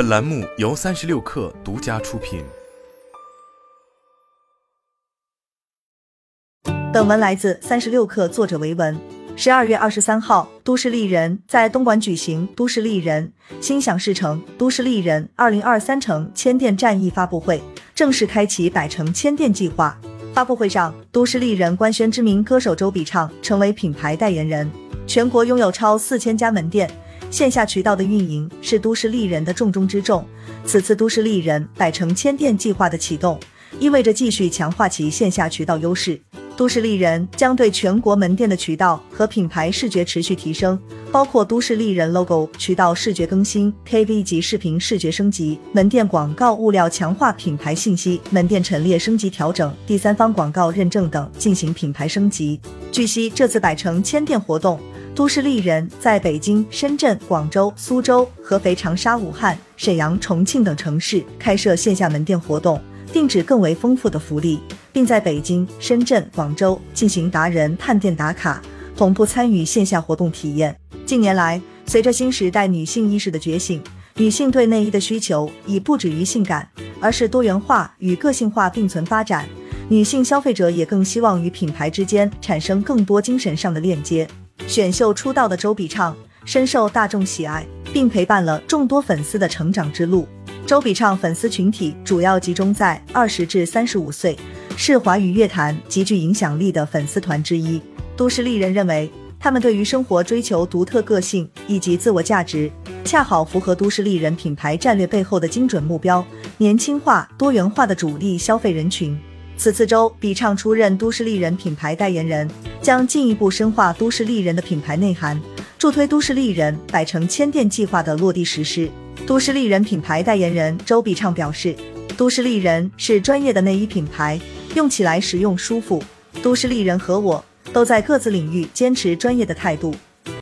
本栏目由三十六氪独家出品。本文来自三十六氪，作者维文。十二月二十三号，都市丽人在东莞举行都市丽人心想事成都市丽人二零二三城千店战役发布会，正式开启百城千店计划。发布会上，都市丽人官宣知名歌手周笔畅成为品牌代言人。全国拥有超四千家门店。线下渠道的运营是都市丽人的重中之重。此次都市丽人百城千店计划的启动，意味着继续强化其线下渠道优势。都市丽人将对全国门店的渠道和品牌视觉持续提升，包括都市丽人 logo 渠道视觉更新、KV 级视频视觉升级、门店广告物料强化品牌信息、门店陈列升级调整、第三方广告认证等进行品牌升级。据悉，这次百城千店活动。都市丽人在北京、深圳、广州、苏州、合肥、长沙、武汉、沈阳、重庆等城市开设线下门店活动，定制更为丰富的福利，并在北京、深圳、广州进行达人探店打卡，同步参与线下活动体验。近年来，随着新时代女性意识的觉醒，女性对内衣的需求已不止于性感，而是多元化与个性化并存发展。女性消费者也更希望与品牌之间产生更多精神上的链接。选秀出道的周笔畅深受大众喜爱，并陪伴了众多粉丝的成长之路。周笔畅粉丝群体主要集中在二十至三十五岁，是华语乐坛极具影响力的粉丝团之一。都市丽人认为，他们对于生活追求独特个性以及自我价值，恰好符合都市丽人品牌战略背后的精准目标：年轻化、多元化的主力消费人群。此次周笔畅出任都市丽人品牌代言人，将进一步深化都市丽人的品牌内涵，助推都市丽人百城千店计划的落地实施。都市丽人品牌代言人周笔畅表示，都市丽人是专业的内衣品牌，用起来实用舒服。都市丽人和我都在各自领域坚持专业的态度。